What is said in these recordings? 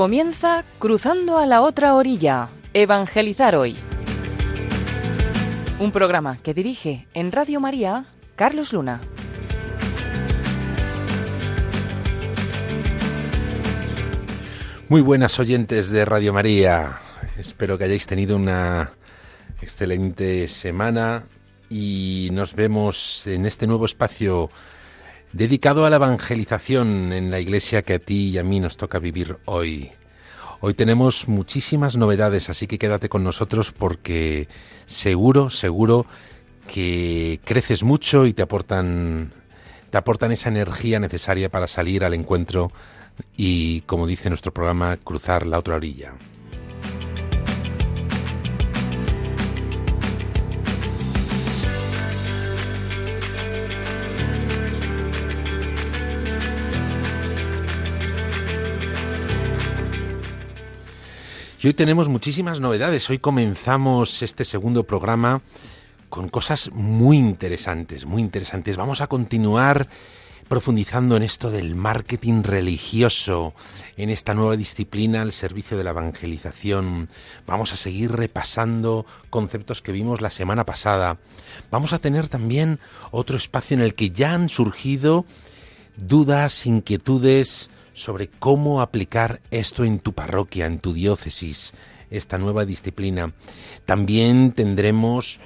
Comienza Cruzando a la otra orilla, Evangelizar hoy. Un programa que dirige en Radio María Carlos Luna. Muy buenas oyentes de Radio María. Espero que hayáis tenido una excelente semana y nos vemos en este nuevo espacio dedicado a la evangelización en la iglesia que a ti y a mí nos toca vivir hoy. Hoy tenemos muchísimas novedades, así que quédate con nosotros porque seguro, seguro que creces mucho y te aportan te aportan esa energía necesaria para salir al encuentro y, como dice nuestro programa, cruzar la otra orilla. Y hoy tenemos muchísimas novedades. Hoy comenzamos este segundo programa con cosas muy interesantes, muy interesantes. Vamos a continuar profundizando en esto del marketing religioso, en esta nueva disciplina al servicio de la evangelización. Vamos a seguir repasando conceptos que vimos la semana pasada. Vamos a tener también otro espacio en el que ya han surgido dudas, inquietudes, sobre cómo aplicar esto en tu parroquia, en tu diócesis, esta nueva disciplina. También tendremos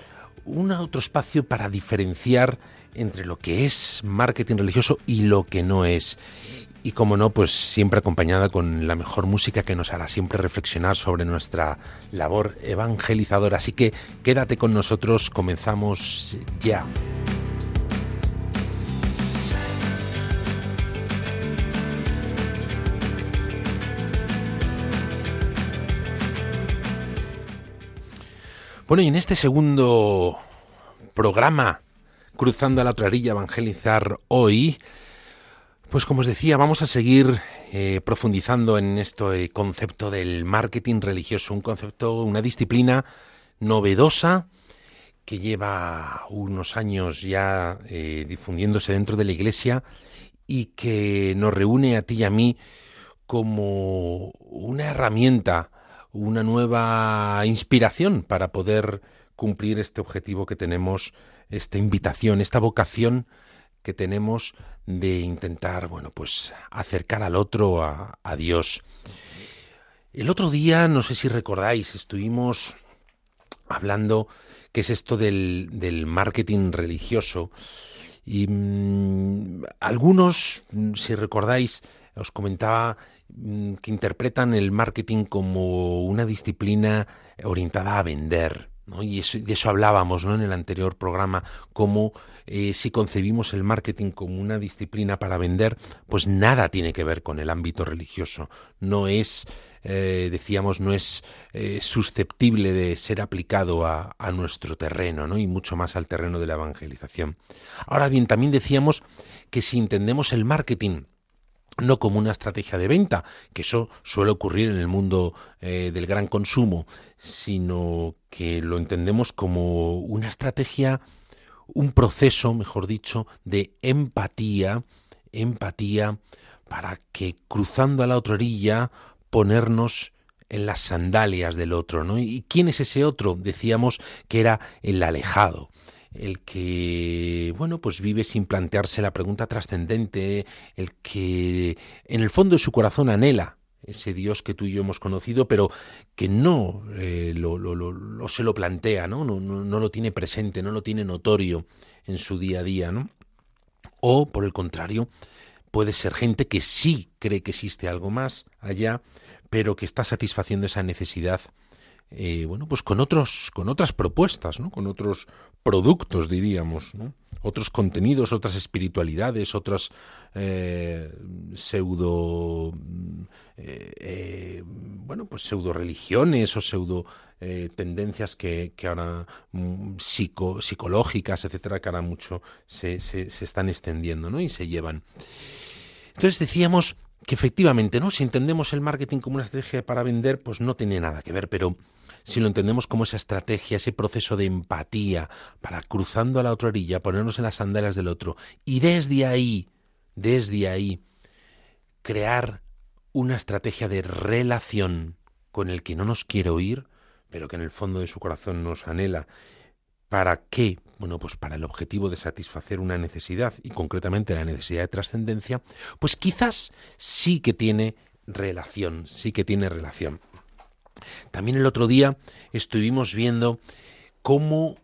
un otro espacio para diferenciar entre lo que es marketing religioso y lo que no es. Y como no, pues siempre acompañada con la mejor música que nos hará siempre reflexionar sobre nuestra labor evangelizadora. Así que quédate con nosotros, comenzamos ya. Bueno, y en este segundo programa, Cruzando a la otra orilla, Evangelizar hoy, pues como os decía, vamos a seguir eh, profundizando en este concepto del marketing religioso, un concepto, una disciplina novedosa que lleva unos años ya eh, difundiéndose dentro de la Iglesia y que nos reúne a ti y a mí como una herramienta una nueva inspiración para poder cumplir este objetivo que tenemos, esta invitación, esta vocación que tenemos de intentar, bueno, pues acercar al otro a, Dios. El otro día, no sé si recordáis, estuvimos hablando qué es esto del, del marketing religioso y mm, algunos, si recordáis, os comentaba que interpretan el marketing como una disciplina orientada a vender. Y de eso hablábamos ¿no? en el anterior programa, como eh, si concebimos el marketing como una disciplina para vender, pues nada tiene que ver con el ámbito religioso. No es, eh, decíamos, no es eh, susceptible de ser aplicado a, a nuestro terreno, ¿no? y mucho más al terreno de la evangelización. Ahora bien, también decíamos que si entendemos el marketing no como una estrategia de venta, que eso suele ocurrir en el mundo eh, del gran consumo, sino que lo entendemos como una estrategia, un proceso, mejor dicho, de empatía, empatía para que cruzando a la otra orilla ponernos en las sandalias del otro, ¿no? ¿Y quién es ese otro? Decíamos que era el alejado, el que, bueno, pues vive sin plantearse la pregunta trascendente, el que en el fondo de su corazón anhela ese Dios que tú y yo hemos conocido, pero que no eh, lo, se lo plantea, ¿no? No, ¿no? no, lo tiene presente, no lo tiene notorio en su día a día, ¿no? O, por el contrario, puede ser gente que sí cree que existe algo más allá, pero que está satisfaciendo esa necesidad eh, bueno, pues con otros, con otras propuestas, ¿no? Con otros productos, diríamos, ¿no? Otros contenidos, otras espiritualidades, otras eh, pseudo, eh, bueno, pues pseudo religiones o pseudo tendencias que, que ahora mm, psico, psicológicas, etcétera, que ahora mucho se, se, se están extendiendo, ¿no? Y se llevan. Entonces decíamos que efectivamente, ¿no? Si entendemos el marketing como una estrategia para vender, pues no tiene nada que ver, pero si lo entendemos como esa estrategia, ese proceso de empatía para cruzando a la otra orilla, ponernos en las sandalias del otro y desde ahí, desde ahí, crear una estrategia de relación con el que no nos quiere oír, pero que en el fondo de su corazón nos anhela. ¿Para qué? Bueno, pues para el objetivo de satisfacer una necesidad, y concretamente la necesidad de trascendencia, pues quizás sí que tiene relación, sí que tiene relación. También el otro día estuvimos viendo cómo,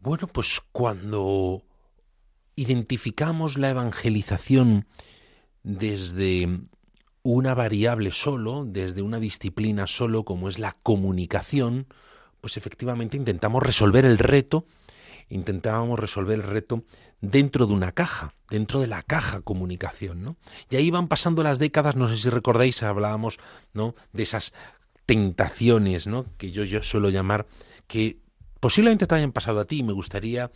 bueno, pues cuando identificamos la evangelización desde una variable solo, desde una disciplina solo, como es la comunicación, pues efectivamente intentamos resolver el reto, intentábamos resolver el reto dentro de una caja, dentro de la caja comunicación, ¿no? Y ahí van pasando las décadas, no sé si recordáis, hablábamos, ¿no? De esas tentaciones, ¿no? Que yo, yo suelo llamar, que posiblemente te hayan pasado a ti, y me gustaría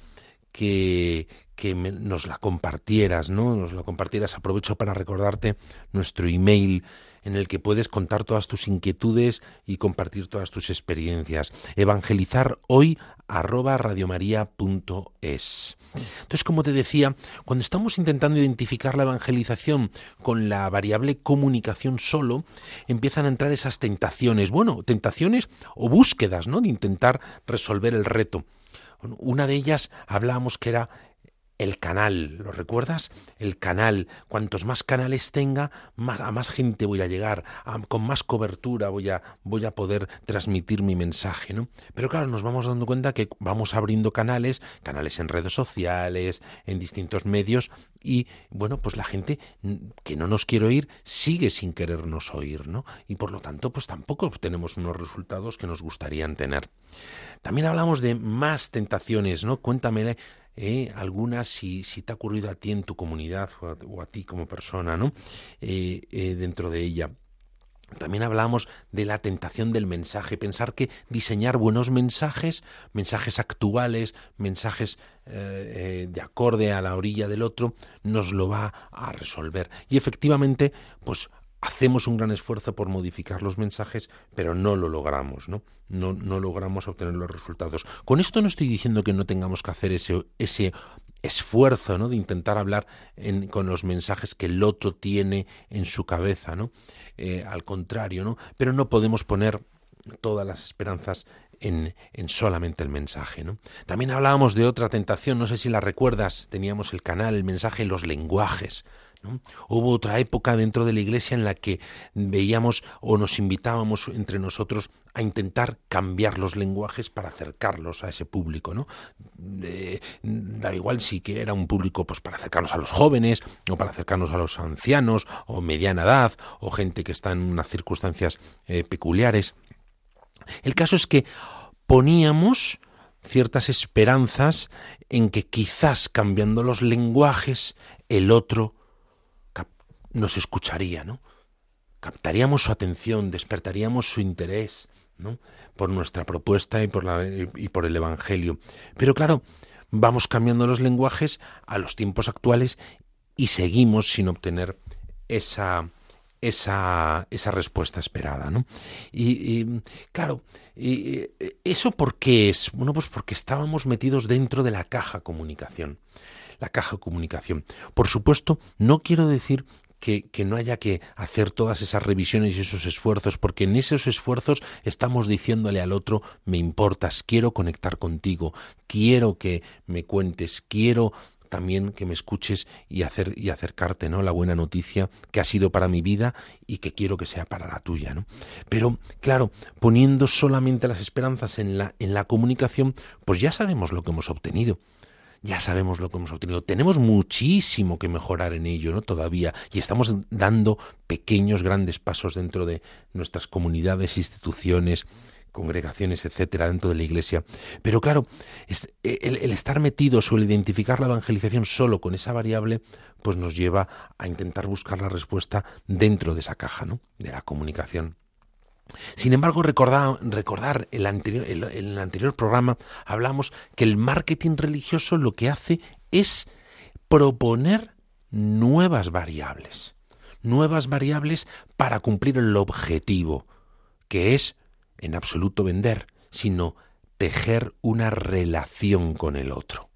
que, que nos la compartieras, ¿no? Nos la compartieras. Aprovecho para recordarte nuestro email en el que puedes contar todas tus inquietudes y compartir todas tus experiencias. Evangelizar hoy arroba radiomaria.es. Entonces, como te decía, cuando estamos intentando identificar la evangelización con la variable comunicación solo, empiezan a entrar esas tentaciones, bueno, tentaciones o búsquedas, ¿no? De intentar resolver el reto. Una de ellas hablábamos que era el canal, ¿lo recuerdas? El canal. Cuantos más canales tenga, más, a más gente voy a llegar, con más cobertura voy a, poder transmitir mi mensaje, ¿no? Pero claro, nos vamos dando cuenta que vamos abriendo canales, canales en redes sociales, en distintos medios, y bueno, pues la gente que no nos quiere oír sigue sin querernos oír, ¿no? Y por lo tanto, pues tampoco obtenemos unos resultados que nos gustarían tener. También hablamos de más tentaciones, ¿no? Cuéntame eh, algunas si, si, te ha ocurrido a ti en tu comunidad o a, ti como persona, ¿no? Eh, eh, dentro de ella. También hablamos de la tentación del mensaje, pensar que diseñar buenos mensajes, mensajes actuales, mensajes de acorde a la orilla del otro, nos lo va a resolver. Y efectivamente, pues hacemos un gran esfuerzo por modificar los mensajes, pero no lo logramos, ¿no? No, logramos obtener los resultados. Con esto no estoy diciendo que no tengamos que hacer ese, esfuerzo, ¿no? De intentar hablar con los mensajes que el otro tiene en su cabeza, ¿no? Eh, al contrario, ¿no? Pero no podemos poner todas las esperanzas en, en, solamente el mensaje. ¿no? También hablábamos de otra tentación, no sé si la recuerdas, teníamos el canal, el mensaje, los lenguajes. Hubo otra época dentro de la iglesia en la que veíamos o nos invitábamos entre nosotros a intentar cambiar los lenguajes para acercarlos a ese público, ¿no? da igual si que era un público pues para acercarnos a los jóvenes o para acercarnos a los ancianos o mediana edad o gente que está en unas circunstancias eh, peculiares. El caso es que poníamos ciertas esperanzas en que quizás cambiando los lenguajes el otro nos escucharía, ¿no? Captaríamos su atención, despertaríamos su interés, ¿no? Por nuestra propuesta y por, la, y por el Evangelio. Pero claro, vamos cambiando los lenguajes a los tiempos actuales y seguimos sin obtener esa, esa, esa respuesta esperada. ¿no? Y, claro, ¿eso por qué es? Bueno, pues porque estábamos metidos dentro de la caja comunicación. La caja comunicación. Por supuesto, no quiero decir que, no haya que hacer todas esas revisiones y esos esfuerzos, porque en esos esfuerzos estamos diciéndole al otro, me importas, quiero conectar contigo, quiero que me cuentes, quiero también que me escuches y hacer y acercarte no la buena noticia que ha sido para mi vida y que quiero que sea para la tuya no pero claro poniendo solamente las esperanzas en la en la comunicación pues ya sabemos lo que hemos obtenido ya sabemos lo que hemos obtenido. Tenemos muchísimo que mejorar en ello, ¿no? Todavía. Y estamos dando pequeños, grandes pasos dentro de nuestras comunidades, instituciones, congregaciones, etcétera, dentro de la iglesia. Pero claro, el, el, estar metidos o el identificar la evangelización solo con esa variable, pues nos lleva a intentar buscar la respuesta dentro de esa caja, ¿no? De la comunicación. Sin embargo, recordar, recordar el anterior, en el anterior programa hablamos que el marketing religioso lo que hace es proponer nuevas variables, nuevas variables para cumplir el objetivo, que es en absoluto vender, sino tejer una relación con el otro.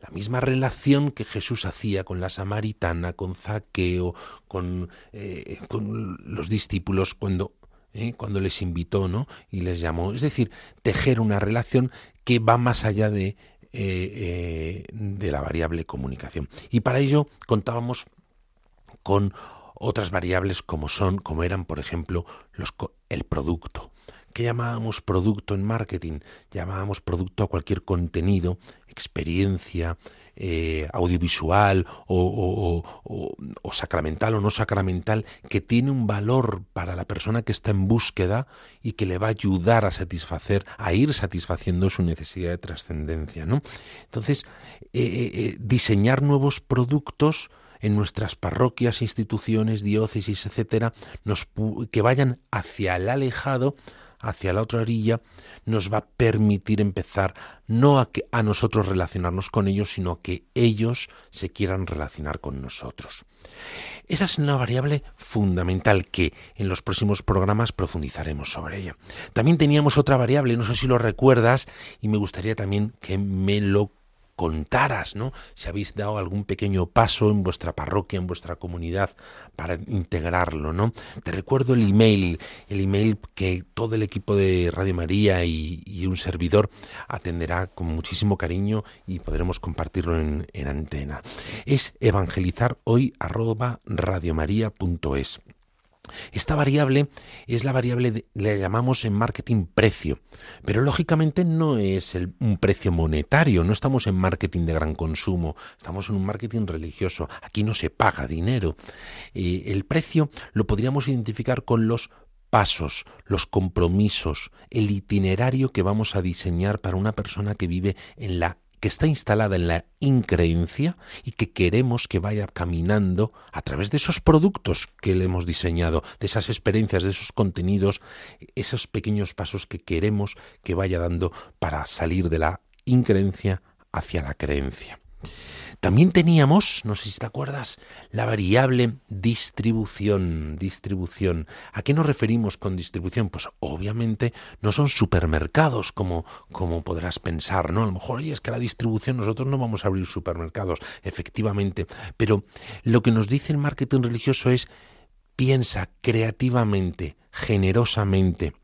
la misma relación que Jesús hacía con la samaritana, con Zaqueo, con, eh, con los discípulos cuando, eh, cuando les invitó ¿no? y les llamó. Es decir, tejer una relación que va más allá de, eh, de la variable comunicación. Y para ello contábamos con otras variables como son, como eran, por ejemplo, los, el producto. ¿Qué llamábamos producto en marketing? Llamábamos producto a cualquier contenido, experiencia, eh, audiovisual o, sacramental o no sacramental que tiene un valor para la persona que está en búsqueda y que le va a ayudar a satisfacer, a ir satisfaciendo su necesidad de trascendencia. ¿no? Entonces, eh, eh, diseñar nuevos productos en nuestras parroquias, instituciones, diócesis, etcétera, nos, que vayan hacia el alejado hacia la otra orilla nos va a permitir empezar no a, que, a nosotros relacionarnos con ellos, sino a que ellos se quieran relacionar con nosotros. Esa es una variable fundamental que en los próximos programas profundizaremos sobre ella. También teníamos otra variable, no sé si lo recuerdas, y me gustaría también que me lo contaras, ¿no? Si habéis dado algún pequeño paso en vuestra parroquia, en vuestra comunidad para integrarlo, ¿no? Te recuerdo el email, el email que todo el equipo de Radio María y, un servidor atenderá con muchísimo cariño y podremos compartirlo en, en antena. Es evangelizar hoy arroba radiomaria.es. Esta variable es la variable, le llamamos en marketing precio, pero lógicamente no es un precio monetario, no estamos en marketing de gran consumo, estamos en un marketing religioso, aquí no se paga dinero. Eh, el precio lo podríamos identificar con los pasos, los compromisos, el itinerario que vamos a diseñar para una persona que vive en la que está instalada en la increencia y que queremos que vaya caminando a través de esos productos que le hemos diseñado, de esas experiencias, de esos contenidos, esos pequeños pasos que queremos que vaya dando para salir de la increencia hacia la creencia. También teníamos, no sé si te acuerdas, la variable distribución, distribución. ¿A qué nos referimos con distribución? Pues obviamente no son supermercados como, como podrás pensar, ¿no? A lo mejor, oye, es que la distribución nosotros no vamos a abrir supermercados, efectivamente, pero lo que nos dice el marketing religioso es piensa creativamente, generosamente,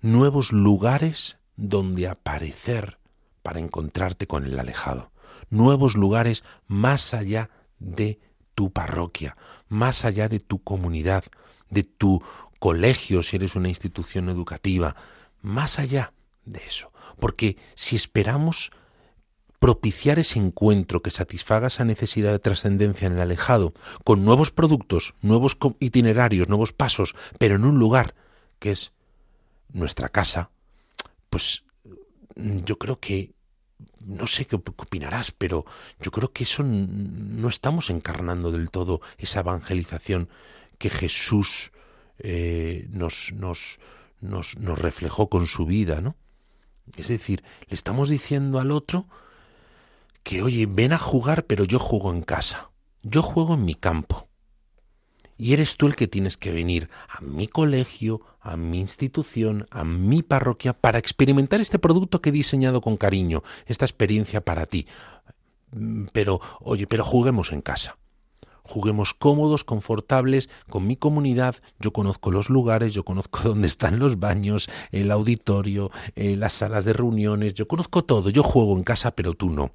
nuevos lugares donde aparecer para encontrarte con el alejado nuevos lugares más allá de tu parroquia, más allá de tu comunidad, de tu colegio si eres una institución educativa, más allá de eso. Porque si esperamos propiciar ese encuentro que satisfaga esa necesidad de trascendencia en el alejado, con nuevos productos, nuevos itinerarios, nuevos pasos, pero en un lugar que es nuestra casa, pues yo creo que no sé qué opinarás, pero yo creo que eso no estamos encarnando del todo esa evangelización que Jesús eh, nos, nos, nos, nos reflejó con su vida, ¿no? Es decir, le estamos diciendo al otro que, oye, ven a jugar, pero yo juego en casa, yo juego en mi campo. Y eres tú el que tienes que venir a mi colegio, a mi institución, a mi parroquia, para experimentar este producto que he diseñado con cariño, esta experiencia para ti. Mm, pero, oye, pero juguemos en casa. Juguemos cómodos, confortables, con mi comunidad. Yo conozco los lugares, yo conozco dónde están los baños, el auditorio, eh, las salas de reuniones, yo conozco todo. Yo juego en casa, pero tú no.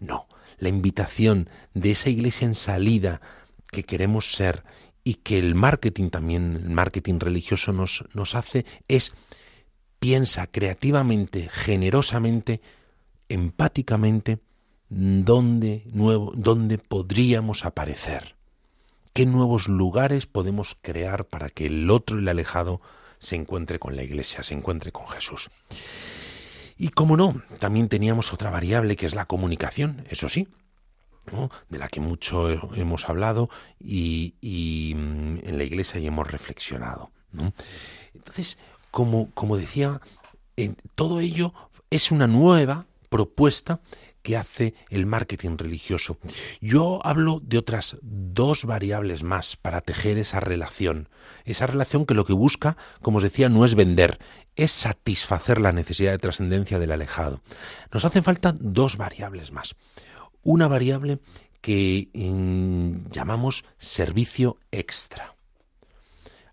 No, la invitación de esa iglesia en salida que queremos ser y que el marketing también, el marketing religioso nos, nos hace es piensa creativamente, generosamente, empáticamente, dónde, nuevo, dónde podríamos aparecer, qué nuevos lugares podemos crear para que el otro, el alejado, se encuentre con la iglesia, se encuentre con Jesús. Y como no, también teníamos otra variable que es la comunicación, eso sí, de la que mucho hemos hablado y, mm, en la iglesia ya hemos reflexionado. Entonces, como, como decía, todo ello es una nueva propuesta que hace el marketing religioso. Yo hablo de otras dos variables más para tejer esa relación. Esa relación que lo que busca, como os decía, no es vender, es satisfacer la necesidad de trascendencia del alejado. Nos hacen falta dos variables más. Una variable que mm, llamamos servicio extra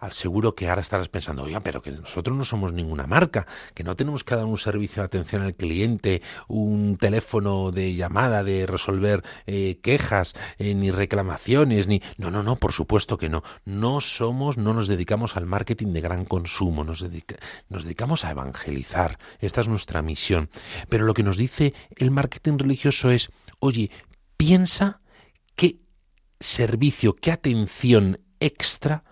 al seguro que ahora estarás pensando, oiga, pero que nosotros no somos ninguna marca, que no tenemos que dar un servicio de atención al cliente, un teléfono de llamada, de resolver eh, quejas, eh, ni reclamaciones, ni... No, no, no, por supuesto que no. No somos, no nos dedicamos al marketing de gran consumo, nos, nos dedicamos a evangelizar. Esta es nuestra misión. Pero lo que nos dice el marketing religioso es, oye, piensa qué servicio, qué atención extra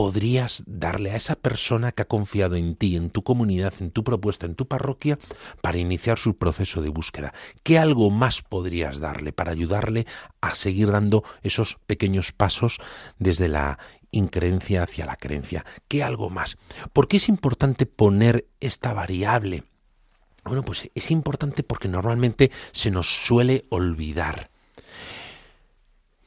podrías darle a esa persona que ha confiado en ti, en tu comunidad, en tu propuesta, en tu parroquia, para iniciar su proceso de búsqueda? ¿Qué algo más podrías darle para ayudarle a seguir dando esos pequeños pasos desde la increencia hacia la creencia? ¿Qué algo más? ¿Por qué es importante poner esta variable? Bueno, pues es importante porque normalmente se nos suele olvidar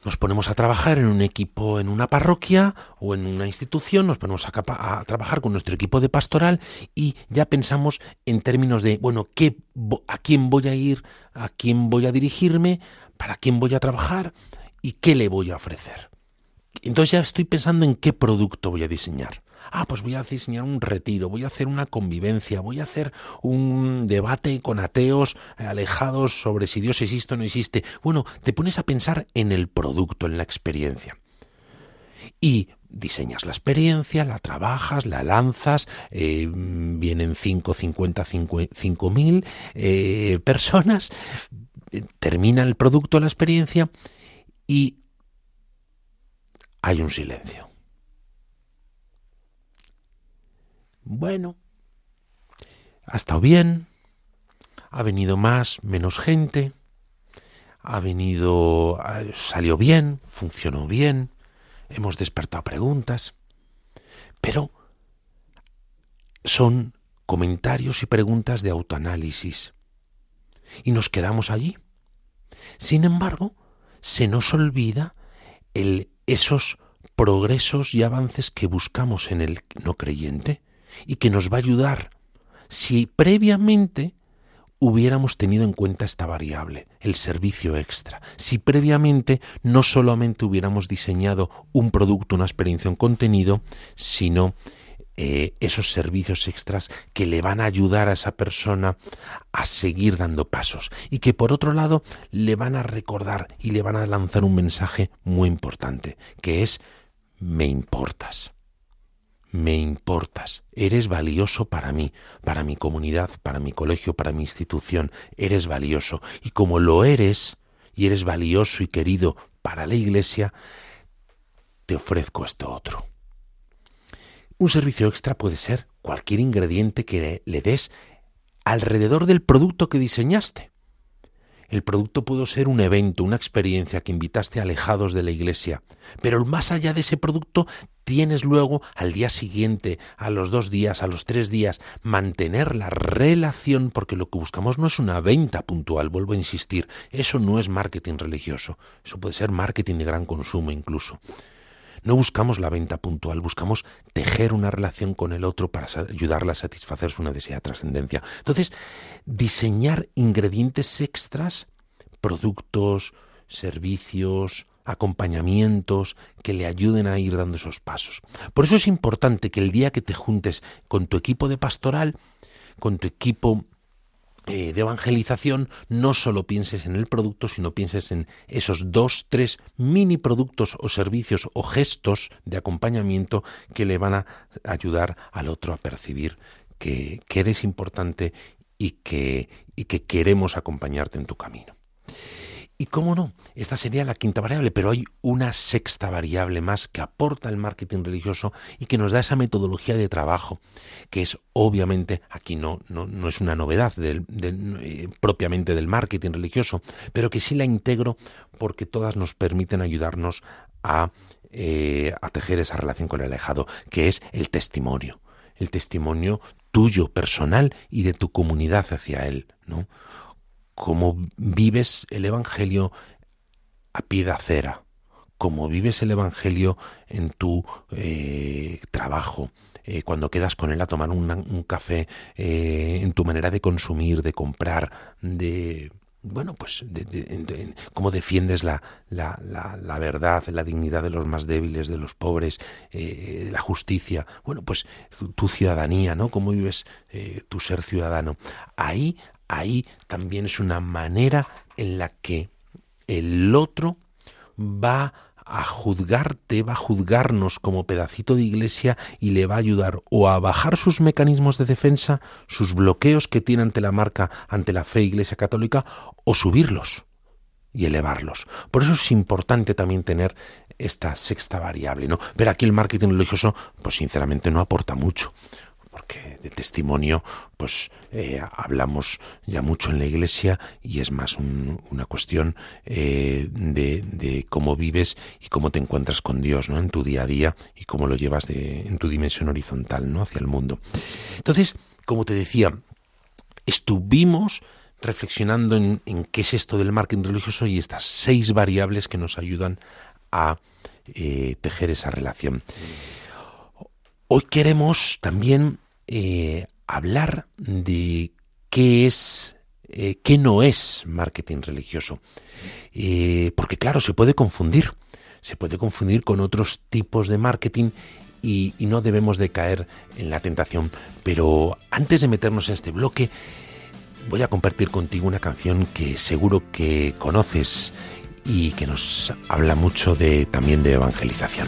nos ponemos a trabajar en un equipo, en una parroquia o en una institución, nos ponemos a, trabajar con nuestro equipo de pastoral y ya pensamos en términos de, bueno, ¿qué, ¿a quién voy a ir? ¿A quién voy a dirigirme? ¿Para quién voy a trabajar? ¿Y qué le voy a ofrecer? Entonces ya estoy pensando en qué producto voy a diseñar ah, pues voy a diseñar un retiro, voy a hacer una convivencia, voy a hacer un debate con ateos alejados sobre si Dios existe o no existe. Bueno, te pones a pensar en el producto, en la experiencia. Y diseñas la experiencia, la trabajas, la lanzas, eh, vienen 5, 50, 5 mil eh, personas, termina el producto, la experiencia y hay un silencio. Bueno, ha estado bien, ha venido más, menos gente, ha venido, salió bien, funcionó bien, hemos despertado preguntas, pero son comentarios y preguntas de autoanálisis. Y nos quedamos allí. Sin embargo, se nos olvida el, esos progresos y avances que buscamos en el no creyente y que nos va a ayudar si previamente hubiéramos tenido en cuenta esta variable, el servicio extra, si previamente no solamente hubiéramos diseñado un producto, una experiencia, un contenido, sino eh, esos servicios extras que le van a ayudar a esa persona a seguir dando pasos y que por otro lado le van a recordar y le van a lanzar un mensaje muy importante, que es me importas me importas, eres valioso para mí, para mi comunidad, para mi colegio, para mi institución, eres valioso. Y como lo eres, y eres valioso y querido para la Iglesia, te ofrezco esto otro. Un servicio extra puede ser cualquier ingrediente que le des alrededor del producto que diseñaste. El producto pudo ser un evento, una experiencia que invitaste alejados de la iglesia, pero más allá de ese producto tienes luego al día siguiente, a los dos días, a los tres días, mantener la relación, porque lo que buscamos no es una venta puntual, vuelvo a insistir, eso no es marketing religioso, eso puede ser marketing de gran consumo incluso. No buscamos la venta puntual, buscamos tejer una relación con el otro para ayudarle a satisfacer su necesidad de trascendencia. Entonces, diseñar ingredientes extras, productos, servicios, acompañamientos que le ayuden a ir dando esos pasos. Por eso es importante que el día que te juntes con tu equipo de pastoral, con tu equipo de evangelización, no solo pienses en el producto, sino pienses en esos dos, tres mini productos o servicios o gestos de acompañamiento que le van a ayudar al otro a percibir que, que eres importante y que, y que queremos acompañarte en tu camino. Y cómo no, esta sería la quinta variable, pero hay una sexta variable más que aporta el marketing religioso y que nos da esa metodología de trabajo, que es obviamente, aquí no, no, es una novedad eh, propiamente del marketing religioso, pero que sí la integro porque todas nos permiten ayudarnos a, eh, a tejer esa relación con el alejado, que es el testimonio, el testimonio tuyo personal y de tu comunidad hacia él, ¿no? Cómo vives el Evangelio a pie de acera, cómo vives el Evangelio en tu eh, trabajo, eh, cuando quedas con él a tomar un café, eh, en tu manera de consumir, de comprar, de bueno, pues de, cómo defiendes la, la, la, verdad, la dignidad de los más débiles, de los pobres, eh, la justicia, bueno, pues tu ciudadanía, ¿no? Cómo vives tu ser ciudadano. Ahí, ahí también es una manera en la que el otro va a juzgarte, va a juzgarnos como pedacito de iglesia y le va a ayudar o a bajar sus mecanismos de defensa, sus bloqueos que tiene ante la marca, ante la fe iglesia católica, o subirlos y elevarlos. Por eso es importante también tener esta sexta variable, ¿no? Pero aquí el marketing religioso, pues sinceramente no aporta mucho porque de testimonio pues eh, hablamos ya mucho en la iglesia y es más una cuestión eh, de, cómo vives y cómo te encuentras con Dios ¿no? en tu día a día y cómo lo llevas de, en tu dimensión horizontal ¿no? hacia el mundo. Entonces, como te decía, estuvimos reflexionando en, qué es esto del marketing religioso y estas seis variables que nos ayudan a eh, tejer esa relación. Hoy queremos también eh, hablar de qué es, eh, qué no es marketing religioso. Eh, porque claro, se puede confundir, se puede confundir con otros tipos de marketing y, y, no debemos de caer en la tentación. Pero antes de meternos en este bloque, voy a compartir contigo una canción que seguro que conoces y que nos habla mucho de también de evangelización.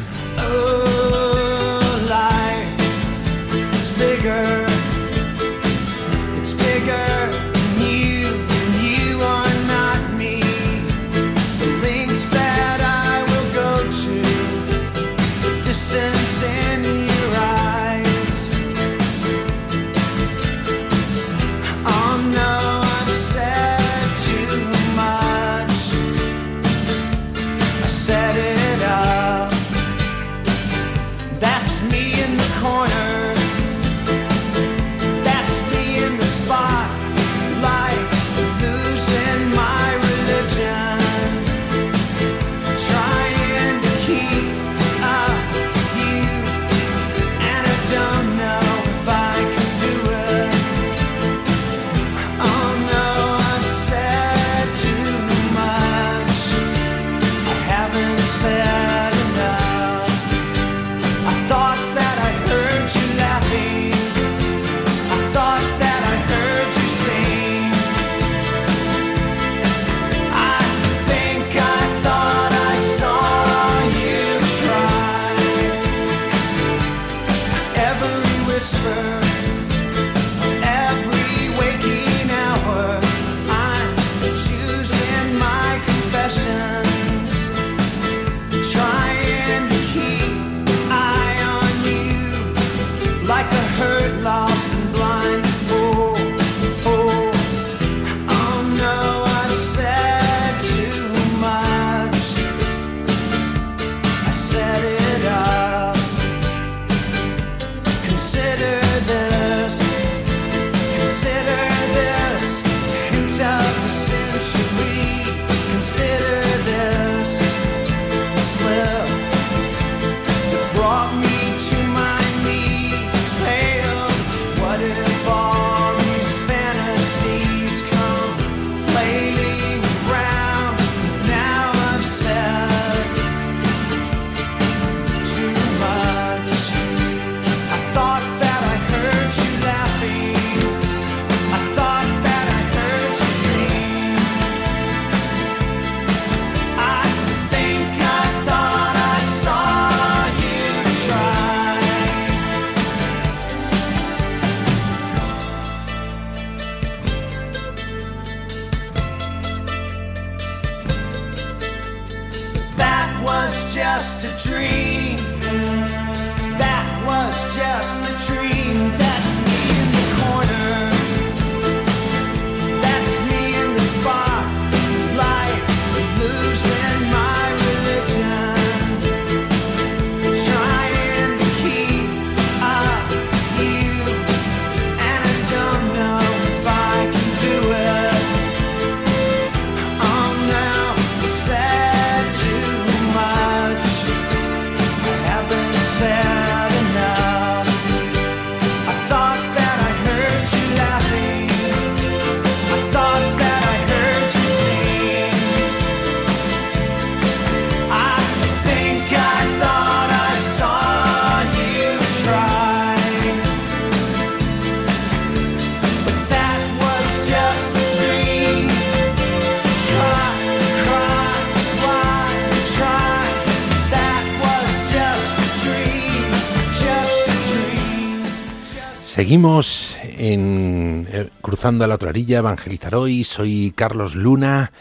Seguimos en eh, Cruzando a la otra orilla, Evangelizar hoy. Soy Carlos Luna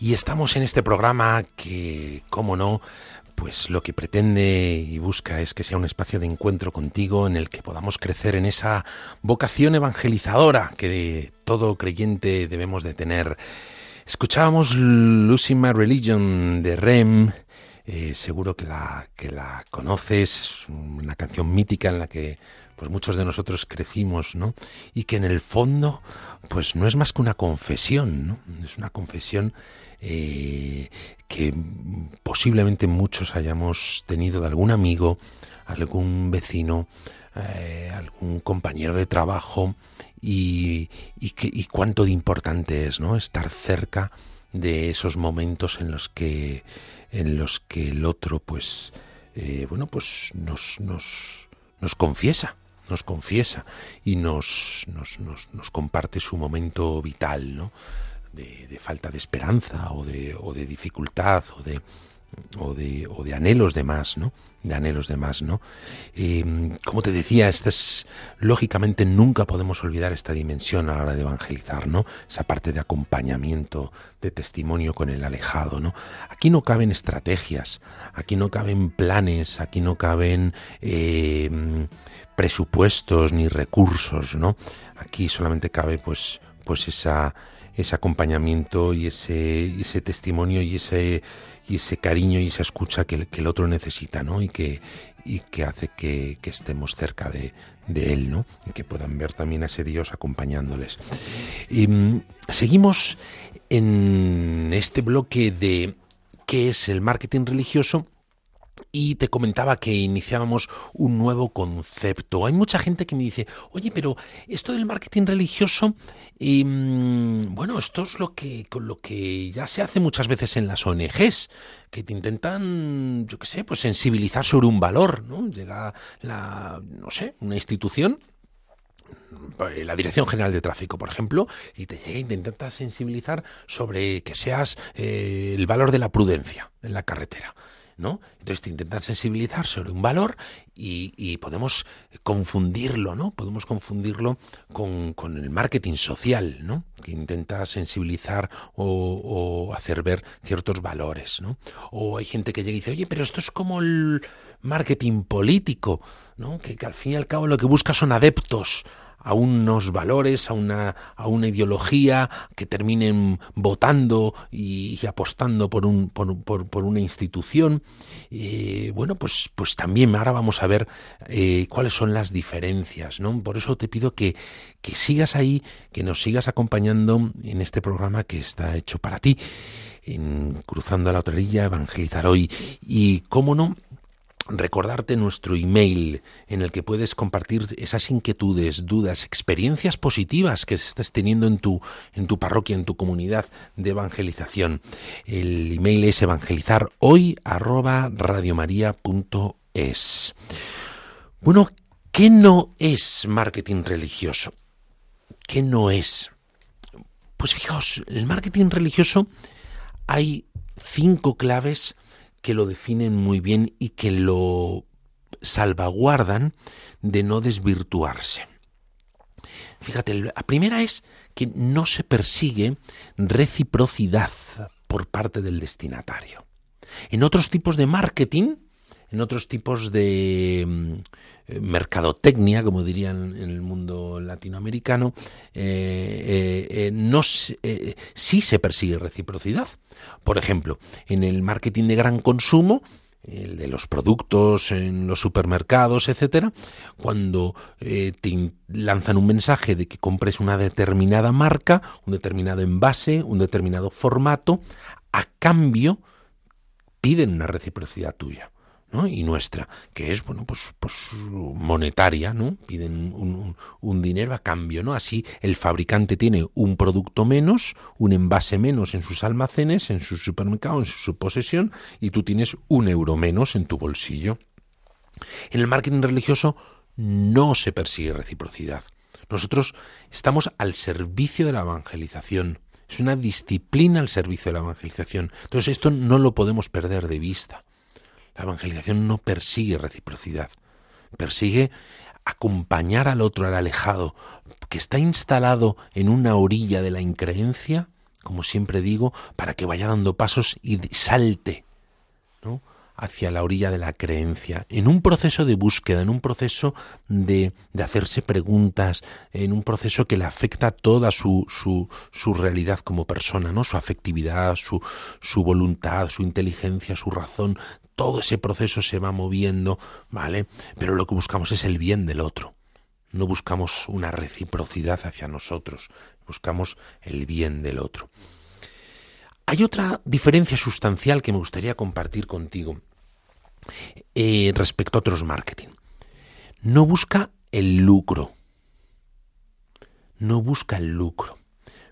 y estamos en este programa que, como no, pues lo que pretende y busca es que sea un espacio de encuentro contigo en el que podamos crecer en esa vocación evangelizadora que todo creyente debemos de tener. Escuchábamos Losing My Religion de Rem. Eh, seguro que la, que la conoces, una canción mítica en la que pues muchos de nosotros crecimos, ¿no? Y que en el fondo, pues no es más que una confesión. Es una confesión eh, que posiblemente muchos hayamos tenido de algún amigo, algún vecino, eh, algún compañero de trabajo y cuánto de importante es, ¿no? Estar cerca de esos momentos en los que en los que el otro, pues, eh, bueno, pues nos, nos, nos confiesa nos confiesa y nos, nos, nos, comparte su momento vital, ¿no? De, falta de esperanza o de, o de dificultad o de, o de, o de anhelos de más, ¿no? De anhelos de más, ¿no? Em, como te decía, esta es, lógicamente nunca podemos olvidar esta dimensión a la hora de evangelizar, ¿no? Esa parte de acompañamiento, de testimonio con el alejado, ¿no? Aquí no caben estrategias, aquí no caben planes, aquí no caben em, presupuestos ni recursos, ¿no? Aquí solamente cabe pues pues esa ese acompañamiento y ese, ese testimonio y ese y ese cariño y esa escucha que, que el otro necesita, ¿no? Y que, y que hace que, estemos cerca de, de, él, ¿no? Y que puedan ver también a ese Dios acompañándoles. Y, mm, seguimos en este bloque de qué es el marketing religioso y te comentaba que iniciábamos un nuevo concepto. Hay mucha gente que me dice, oye, pero esto del marketing religioso, em, bueno, esto es lo que, con lo que ya se hace muchas veces en las ONGs, que te intentan, yo qué sé, pues sensibilizar sobre un valor, ¿no? Llega la, no sé, una institución la Dirección General de Tráfico, por ejemplo, y te llega te intenta sensibilizar sobre que seas eh, el valor de la prudencia en la carretera. ¿No? Entonces te intentan sensibilizar sobre un valor y, podemos confundirlo, ¿no? Podemos confundirlo con, el marketing social, ¿no? Que intenta sensibilizar o, hacer ver ciertos valores, ¿no? O hay gente que llega y dice, oye, pero esto es como el marketing político, ¿no? Que, que al fin y al cabo lo que busca son adeptos a unos valores, a una, a una ideología, que terminen votando y, apostando por, un, por, por, una institución. Eh, bueno, pues, pues también ahora vamos a ver eh, cuáles son las diferencias. ¿no? Por eso te pido que, que sigas ahí, que nos sigas acompañando en este programa que está hecho para ti. En Cruzando la Otrerilla, Evangelizar Hoy. Y, cómo no, recordarte nuestro email en el que puedes compartir esas inquietudes, dudas, experiencias positivas que estés teniendo en tu, en tu parroquia, en tu comunidad de evangelización. El email es evangelizarhoy@radiomaria.es. Bueno, ¿qué no es marketing religioso? ¿Qué no es? Pues fijaos, el marketing religioso hay cinco claves que lo definen muy bien y que lo salvaguardan de no desvirtuarse. Fíjate, la primera es que no se persigue reciprocidad por parte del destinatario. En otros tipos de marketing, en otros tipos de mm, mercadotecnia, como dirían en el mundo latinoamericano, eh, eh, eh, sí se persigue reciprocidad. Por ejemplo, en el marketing de gran consumo, el de los productos en los supermercados, etcétera, cuando te lanzan un mensaje de que compres una determinada marca, un determinado envase, un determinado formato, a cambio piden una reciprocidad tuya y nuestra, que es bueno pues, pues monetaria, ¿no? Piden un, dinero a cambio, ¿no? Así el fabricante tiene un producto menos, un envase menos en sus almacenes, en su supermercado, en su posesión, y tú tienes un euro menos en tu bolsillo. En el marketing religioso no se persigue reciprocidad. Nosotros estamos al servicio de la evangelización. Es una disciplina al servicio de la evangelización. Entonces esto no lo podemos perder de vista. La evangelización no persigue reciprocidad, persigue acompañar al otro, al alejado, que está instalado en una orilla de la increencia, como siempre digo, para que vaya dando pasos y salte ¿no? Hacia la orilla de la creencia, en un proceso de búsqueda, en un proceso de, de hacerse preguntas, en un proceso que le afecta toda su, su, su realidad como persona, ¿no? su afectividad, su, su voluntad, su inteligencia, su razón, todo ese proceso se va moviendo, ¿vale? Pero lo que buscamos es el bien del otro. No buscamos una reciprocidad hacia nosotros, buscamos el bien del otro. Hay otra diferencia sustancial que me gustaría compartir contigo eh, respecto a otros marketing. No busca el lucro. No busca el lucro,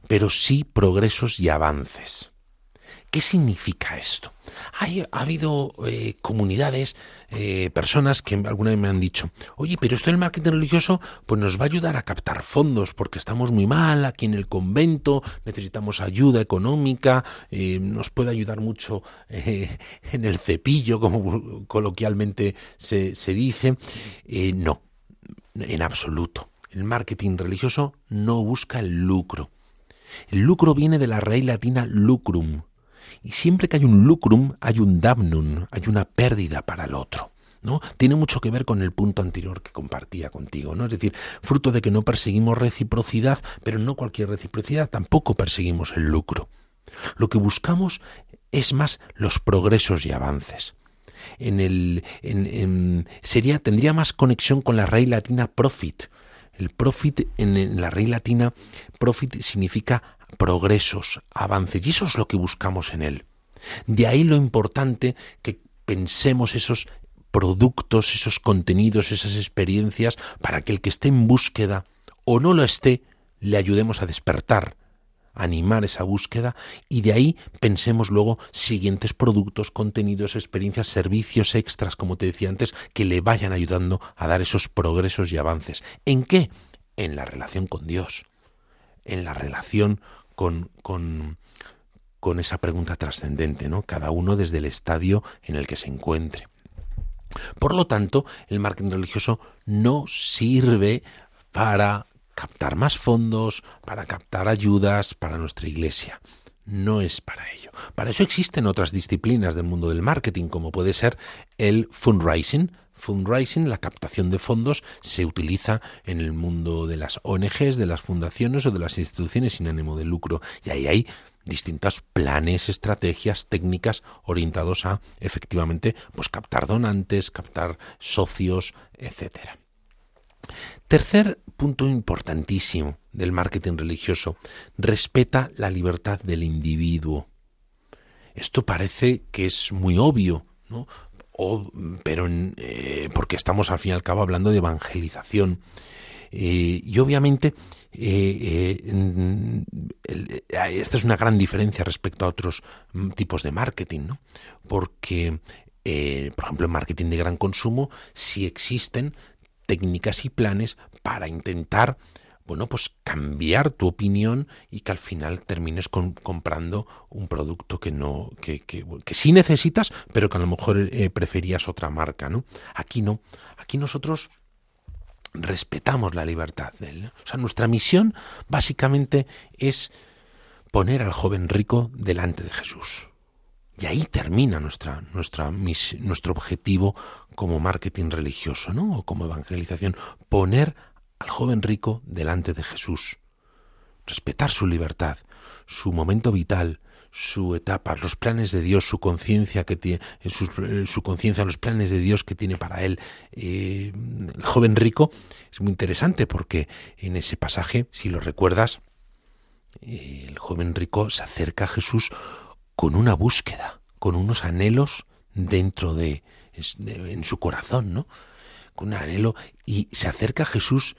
pero sí progresos y avances. ¿Qué significa esto? Hay, ha habido eh, comunidades, eh, personas que alguna vez me han dicho, oye, pero esto del marketing religioso pues nos va a ayudar a captar fondos porque estamos muy mal aquí en el convento, necesitamos ayuda económica, eh, nos puede ayudar mucho en el cepillo, como coloquialmente se, se dice. no, en absoluto. El marketing religioso no busca el lucro. El lucro viene de la raíz latina lucrum, y siempre que hay un lucrum, hay un damnum, hay una pérdida para el otro. ¿No? Tiene mucho que ver con el punto anterior que compartía contigo, ¿no? Es decir, fruto de que no perseguimos reciprocidad, pero no cualquier reciprocidad, tampoco perseguimos el lucro. Lo que buscamos es más los progresos y avances. En el, en, sería, tendría más conexión con la raíz latina profit. El profit en la raíz latina, profit significa progresos, avances, y eso es lo que buscamos en él. De ahí lo importante que pensemos esos productos, esos contenidos, esas experiencias, para que el que esté en búsqueda o no lo esté, le ayudemos a despertar, animar esa búsqueda y de ahí pensemos luego siguientes productos, contenidos, experiencias, servicios extras, como te decía antes, que le vayan ayudando a dar esos progresos y avances. ¿En qué? En la relación con Dios, en la relación con, con, esa pregunta trascendente, ¿no? Cada uno desde el estadio en el que se encuentre. Por lo tanto, el marketing religioso no sirve para captar más fondos, para captar ayudas para nuestra iglesia. No es para ello. Para eso existen otras disciplinas del mundo del marketing, como puede ser el fundraising, fundraising, la captación de fondos, se utiliza en el mundo de las ONGs, de las fundaciones o de las instituciones sin ánimo de lucro. Y ahí hay distintos planes, estrategias, técnicas orientados a efectivamente pues captar donantes, captar socios, etcétera. Tercer punto importantísimo del marketing religioso, respeta la libertad del individuo. Esto parece que es muy obvio, ¿no? Pero eh, porque estamos al fin y al cabo hablando de evangelización. Eh, y obviamente eh, esta es una gran diferencia respecto a otros mm, tipos de marketing, ¿no? Porque, por ejemplo, en marketing de gran consumo sí existen técnicas y planes para intentar bueno, pues cambiar tu opinión y que al final termines comprando un producto que no, que, que, sí necesitas, pero que a lo mejor eh, preferías otra marca, ¿no? Aquí no. Aquí nosotros respetamos la libertad de él. O sea, nuestra misión básicamente es poner al joven rico delante de Jesús. Y ahí termina nuestra, nuestra nuestro objetivo como marketing religioso, ¿no? O como evangelización, poner al joven rico delante de Jesús, respetar su libertad, su momento vital, su etapa, los planes de Dios, su conciencia que tiene, su, su conciencia, los planes de Dios que tiene para él. Eh, el joven rico es muy interesante porque en ese pasaje, si lo recuerdas, eh, el joven rico se acerca a Jesús con una búsqueda, con unos anhelos dentro de, de en su corazón, ¿no? Con un anhelo y se acerca a Jesús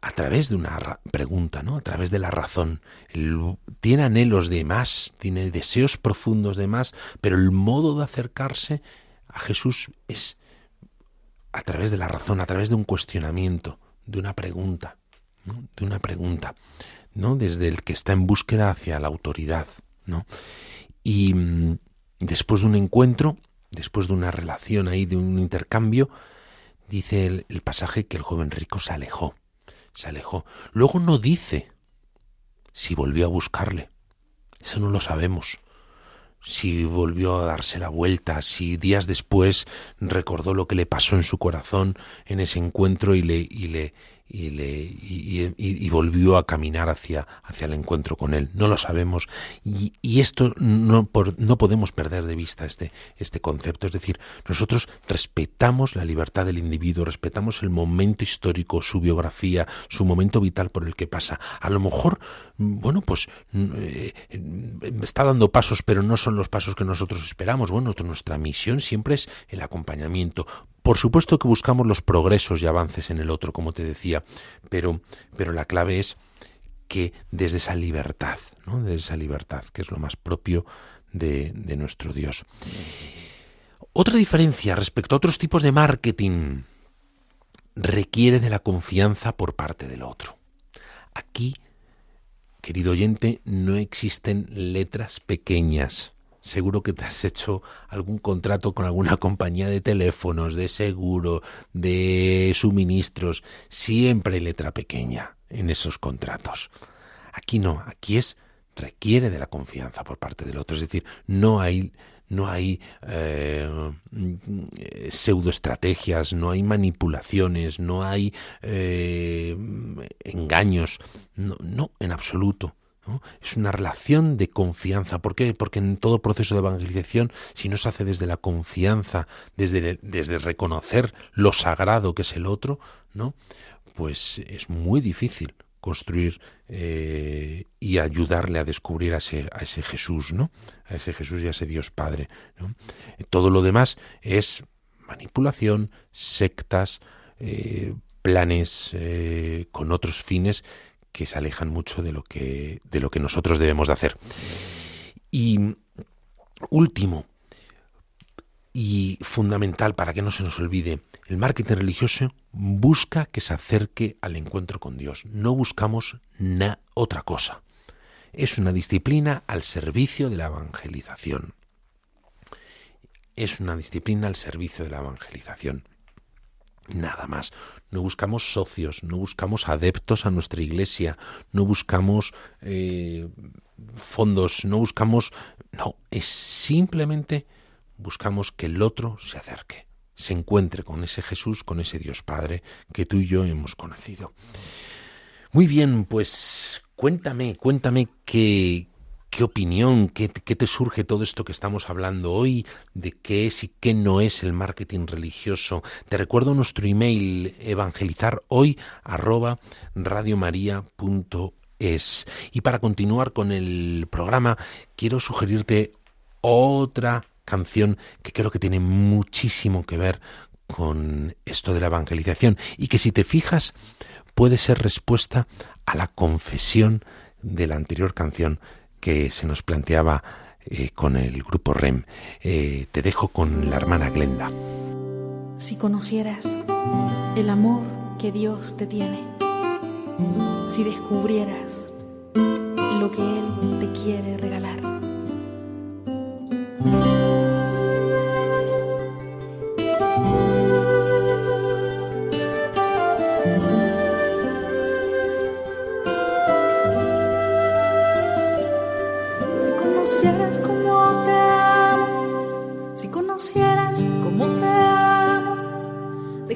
a través de una pregunta, ¿no? A través de la razón. tiene anhelos de más, tiene deseos profundos de más, pero el modo de acercarse a Jesús es a través de la razón, a través de un cuestionamiento, de una pregunta, de una pregunta, ¿no? Desde el que está en búsqueda hacia la autoridad, ¿no? Y mm, después de un encuentro, después de una relación ahí, de un intercambio, dice el pasaje que el joven rico se alejó, se alejó. Luego no dice si volvió a buscarle. Eso no lo sabemos si volvió a darse la vuelta, si días después recordó lo que le pasó en su corazón en ese encuentro y le, y le, y, le, y, volvió a caminar hacia, hacia el encuentro con él. No lo sabemos y, esto no, por, no podemos perder de vista este, este concepto. Es decir, nosotros respetamos la libertad del individuo, respetamos el momento histórico, su biografía, su momento vital por el que pasa. A lo mejor, bueno, pues eh, está dando pasos, pero no son los pasos que nosotros esperamos. Bueno, nuestra misión siempre es el acompañamiento. Por supuesto que buscamos los progresos y avances en el otro, como te decía, pero, pero la clave es que desde esa libertad, ¿no? desde esa libertad, que es lo más propio de, de nuestro Dios. Otra diferencia respecto a otros tipos de marketing requiere de la confianza por parte del otro. Aquí, querido oyente, no existen letras pequeñas seguro que te has hecho algún contrato con alguna compañía de teléfonos, de seguro, de suministros, siempre letra pequeña en esos contratos. Aquí no, aquí es requiere de la confianza por parte del otro, es decir, no hay no hay eh, pseudoestrategias, no hay manipulaciones, no hay eh, engaños, no, no, en absoluto. Es una relación de confianza. ¿Por qué? Porque en todo proceso de evangelización, si no se hace desde la confianza, desde, desde reconocer lo sagrado que es el otro, ¿no? Pues es muy difícil construir eh, y ayudarle a descubrir a ese, a ese Jesús, ¿no? A ese Jesús y a ese Dios Padre. Todo lo demás es manipulación, sectas, eh, planes eh, con otros fines que se alejan mucho de lo que, de lo que nosotros debemos de hacer. Y último, y fundamental para que no se nos olvide, el marketing religioso busca que se acerque al encuentro con Dios. No buscamos na otra cosa. Es una disciplina al servicio de la evangelización. Es una disciplina al servicio de la evangelización nada más. No buscamos socios, no buscamos adeptos a nuestra iglesia, no buscamos eh, fondos, no buscamos... No, es simplemente buscamos que el otro se acerque, se encuentre con ese Jesús, con ese Dios Padre que tú y yo hemos conocido. Muy bien, pues cuéntame, cuéntame qué, ¿Qué opinión, qué, te surge todo esto que estamos hablando hoy de qué es y qué no es el marketing religioso? Te recuerdo nuestro email evangelizar hoy arroba. Y para continuar con el programa, quiero sugerirte otra canción que creo que tiene muchísimo que ver con esto de la evangelización y que si te fijas puede ser respuesta a la confesión de la anterior canción que se nos planteaba eh, con el grupo REM. Eh, te dejo con la hermana Glenda. Si conocieras el amor que Dios te tiene, si descubrieras lo que Él te quiere regalar.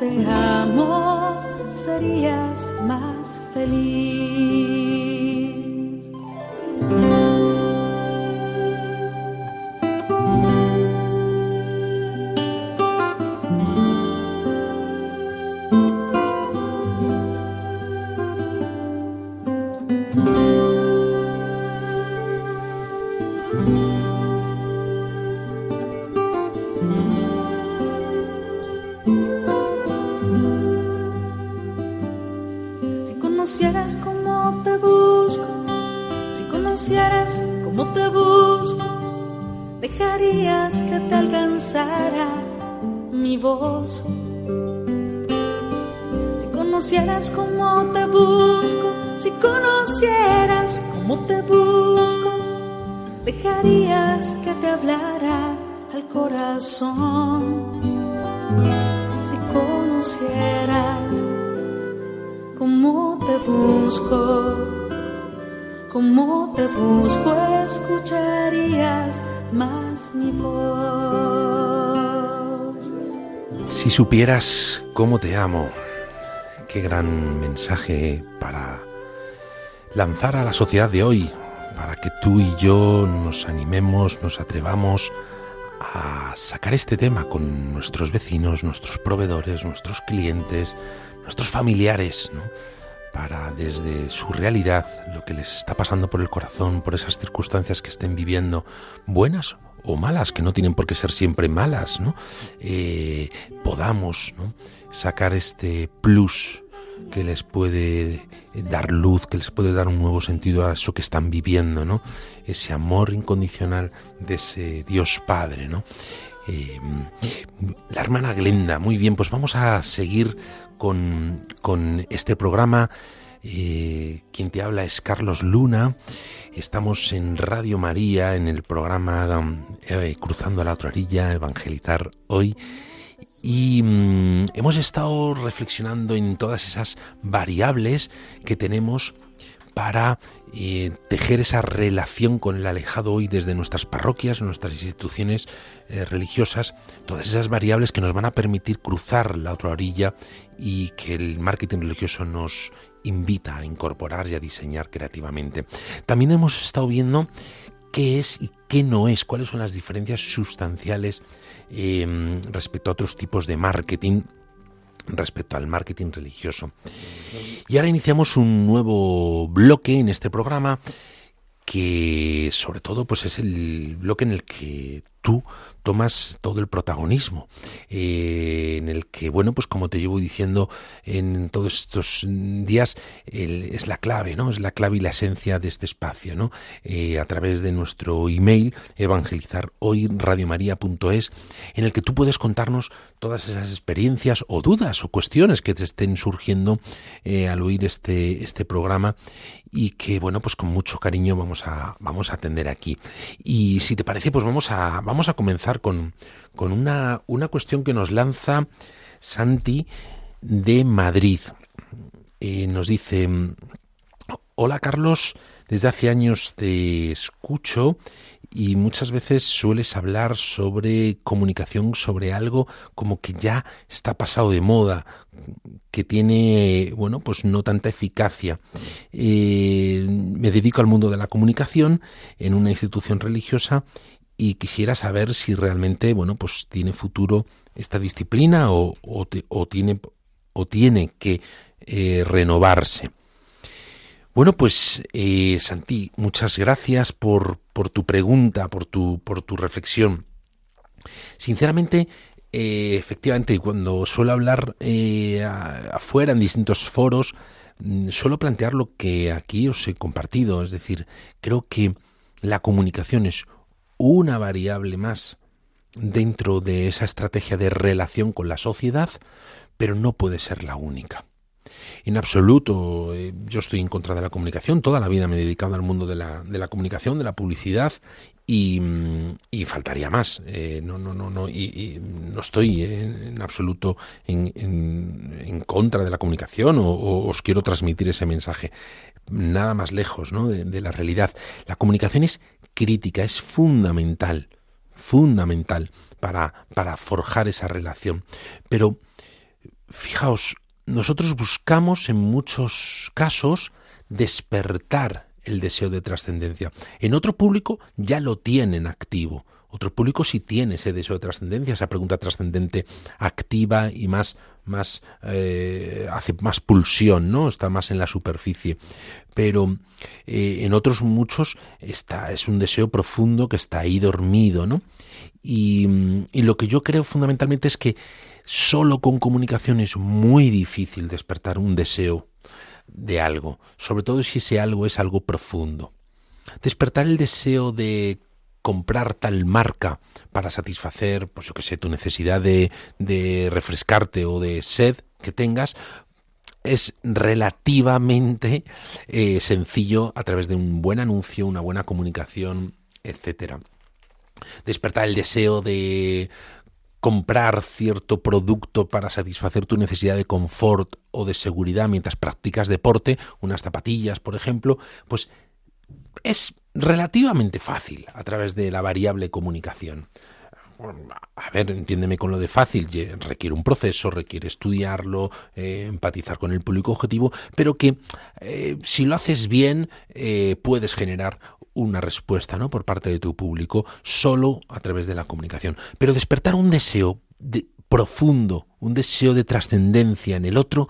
te amo, serías más feliz. Cómo te amo, qué gran mensaje para lanzar a la sociedad de hoy, para que tú y yo nos animemos, nos atrevamos a sacar este tema con nuestros vecinos, nuestros proveedores, nuestros clientes, nuestros familiares, ¿no? Para desde su realidad, lo que les está pasando por el corazón, por esas circunstancias que estén viviendo, buenas o malas, que no tienen por qué ser siempre malas, ¿no? Eh, podamos sacar este plus que les puede dar luz, que les puede dar un nuevo sentido a eso que están viviendo, ¿no? Ese amor incondicional de ese Dios Padre, ¿no? Eh, la hermana Glenda, muy bien, pues vamos a seguir con, este programa. Eh, quien te habla es Carlos Luna. Estamos en Radio María, en el programa eh, Cruzando a la otra orilla, Evangelizar hoy. Y mm, hemos estado reflexionando en todas esas variables que tenemos para eh, tejer esa relación con el alejado hoy desde nuestras parroquias, nuestras instituciones eh, religiosas, todas esas variables que nos van a permitir cruzar la otra orilla y que el marketing religioso nos invita a incorporar y a diseñar creativamente. También hemos estado viendo qué es y qué no es, cuáles son las diferencias sustanciales em, respecto a otros tipos de marketing respecto al marketing religioso. Y ahora iniciamos un nuevo bloque en este programa que sobre todo pues es el bloque en el que tú tomas todo el protagonismo, eh, en el que, bueno, pues como te llevo diciendo en todos estos días, es la clave, ¿no? Es la clave y la esencia de este espacio, ¿no? Eh, a través de nuestro email, evangelizar hoy en el que tú puedes contarnos todas esas experiencias o dudas o cuestiones que te estén surgiendo eh, al oír este, este programa y que, bueno, pues con mucho cariño vamos a, vamos a atender aquí. Y si te parece, pues vamos a, vamos a comenzar con, con una, una cuestión que nos lanza Santi de Madrid. Eh, nos dice, hola Carlos, desde hace años te escucho y muchas veces sueles hablar sobre comunicación, sobre algo como que ya está pasado de moda, que tiene, bueno, pues no tanta eficacia. Eh, me dedico al mundo de la comunicación en una institución religiosa y quisiera saber si realmente, bueno, pues tiene futuro esta disciplina o, o, tiene, o tiene que eh, renovarse. Bueno, pues eh, Santi, muchas gracias por, por, tu pregunta, por tu, por tu reflexión. Sinceramente, eh, efectivamente, cuando suelo hablar eh, afuera en distintos foros, mm, suelo plantear lo que aquí os he compartido. Es decir, creo que la comunicación es una variable más dentro de esa estrategia de relación con la sociedad, pero no puede ser la única. En absoluto, eh, yo estoy en contra de la comunicación, toda la vida me he dedicado al mundo de la, de la comunicación, de la publicidad y, mm, faltaría más. Eh, no, no, no, no, y, no estoy en, absoluto en, en, contra de la comunicación o, os quiero transmitir ese mensaje. Nada más lejos ¿no? de la realidad. La comunicación es crítica, es fundamental, fundamental para, para forjar esa relación. Pero fijaos, nosotros buscamos en muchos casos despertar el deseo de trascendencia. En otro público ya lo tienen activo. Otro público sí tiene ese deseo de trascendencia, esa pregunta trascendente activa y más, más eh, hace más pulsión, ¿no? Está más en la superficie. Pero eh, en otros muchos está, es un deseo profundo que está ahí dormido, ¿no? Y, y lo que yo creo fundamentalmente es que solo con comunicación es muy difícil despertar un deseo de algo, sobre todo si ese algo es algo profundo. Despertar el deseo de comprar tal marca para satisfacer, pues yo que sé, tu necesidad de, refrescarte o de sed que tengas, es relativamente eh, sencillo a través de un buen anuncio, una buena comunicación, etcétera. Despertar el deseo de comprar cierto producto para satisfacer tu necesidad de confort o de seguridad mientras practicas deporte, unas zapatillas, por ejemplo, pues es relativamente fácil a través de la variable comunicación a ver, entiéndeme con lo de fácil, requiere un proceso, requiere estudiarlo, eh, empatizar con el público objetivo, pero que eh, si lo haces bien eh, puedes generar una respuesta ¿no? por parte de tu público solo a través de la comunicación. Pero despertar un deseo profundo, un deseo de trascendencia en el otro,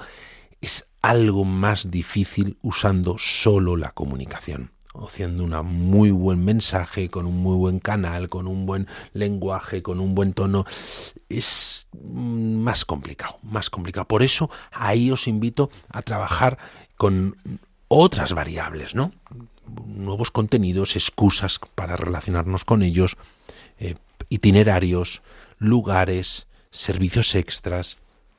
es algo más difícil usando solo la comunicación haciendo un muy buen mensaje, con un muy buen canal, con un buen lenguaje, con un buen tono, es más complicado, más complicado. Por eso ahí os invito a trabajar con otras variables, ¿no? Nuevos contenidos, excusas para relacionarnos con ellos, eh, itinerarios, lugares, servicios extras,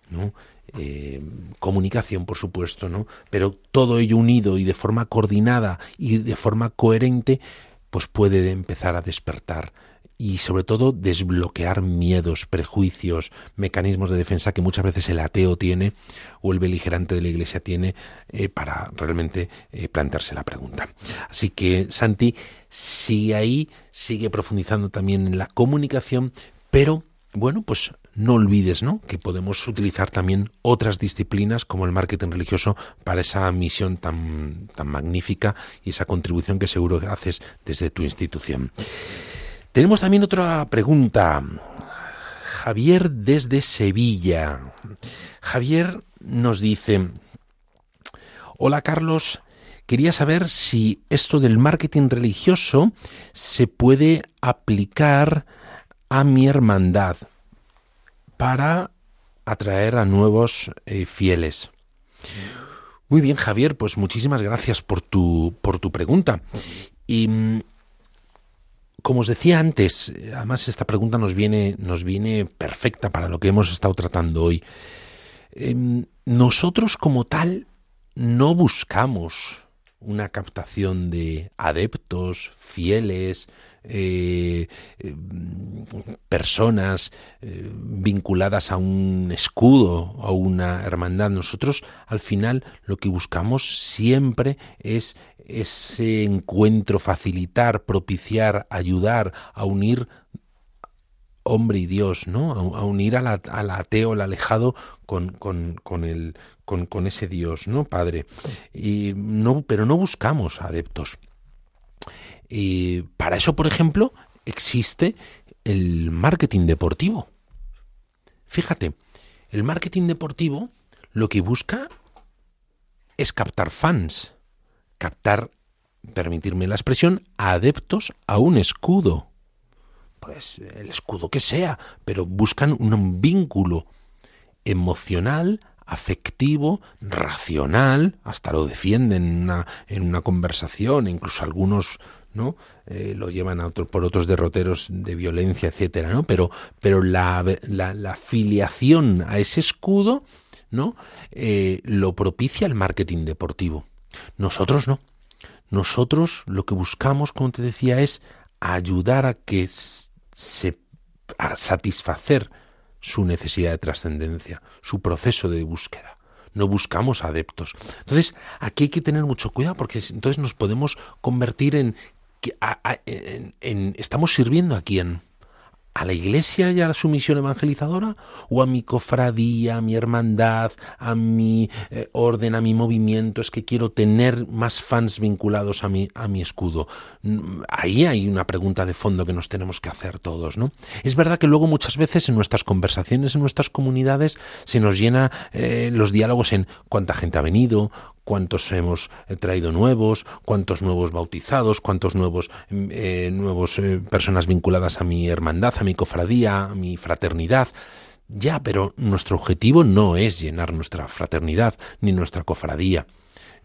¿no? Eh, comunicación, por supuesto, ¿no? Pero todo ello unido y de forma coordinada y de forma coherente, pues puede empezar a despertar y sobre todo desbloquear miedos, prejuicios, mecanismos de defensa que muchas veces el ateo tiene o el beligerante de la iglesia tiene eh, para realmente eh, plantearse la pregunta. Así que Santi sigue ahí, sigue profundizando también en la comunicación, pero bueno, pues no olvides ¿no? que podemos utilizar también otras disciplinas como el marketing religioso para esa misión tan, tan magnífica y esa contribución que seguro haces desde tu institución. Tenemos también otra pregunta. Javier desde Sevilla. Javier nos dice, hola Carlos, quería saber si esto del marketing religioso se puede aplicar a mi hermandad para atraer a nuevos eh, fieles. Muy bien, Javier, pues muchísimas gracias por tu, por tu pregunta. Y mm, como os decía antes, además esta pregunta nos viene, nos viene perfecta para lo que hemos estado tratando hoy. Em, nosotros como tal no buscamos una captación de adeptos, fieles, eh, eh, personas eh, vinculadas a un escudo, a una hermandad. Nosotros al final lo que buscamos siempre es ese encuentro, facilitar, propiciar, ayudar a unir hombre y Dios, ¿no? A, unir al ateo, al alejado con, con, con, el, con, con ese Dios, ¿no? Padre. Y no, pero no buscamos adeptos. Y para eso, por ejemplo, existe el marketing deportivo. Fíjate, el marketing deportivo lo que busca es captar fans, captar, permitirme la expresión, adeptos a un escudo. Pues el escudo que sea, pero buscan un vínculo emocional, afectivo, racional, hasta lo defienden en una, en una conversación, incluso algunos ¿no? Eh, lo llevan a por otros derroteros de violencia, etcétera, ¿no? Pero, pero la, la, filiación a ese escudo, ¿no? Eh, lo propicia el marketing deportivo. Nosotros no. Nosotros lo que buscamos, como te decía, es ayudar a que se a satisfacer su necesidad de trascendencia, su proceso de búsqueda no buscamos adeptos. Entonces, aquí hay que tener mucho cuidado porque entonces nos podemos convertir en ¿estamos sirviendo a quién? ¿A la iglesia y a su misión evangelizadora? ¿O a mi cofradía, a mi hermandad, a mi eh, orden, a mi movimiento? Es que quiero tener más fans vinculados a mi, a mi escudo. Mm, ahí hay una pregunta de fondo que nos tenemos que hacer todos, ¿no? Es verdad que luego muchas veces en nuestras conversaciones, en nuestras comunidades, se nos llena eh, los diálogos en cuánta gente ha venido, cuántos hemos eh, traído nuevos, cuántos nuevos bautizados, cuántos nuevos, eh, nuevos eh, personas vinculadas a mi hermandad, a mi cofradía, a mi fraternidad. Ya, pero nuestro objetivo no es llenar nuestra fraternidad ni nuestra cofradía.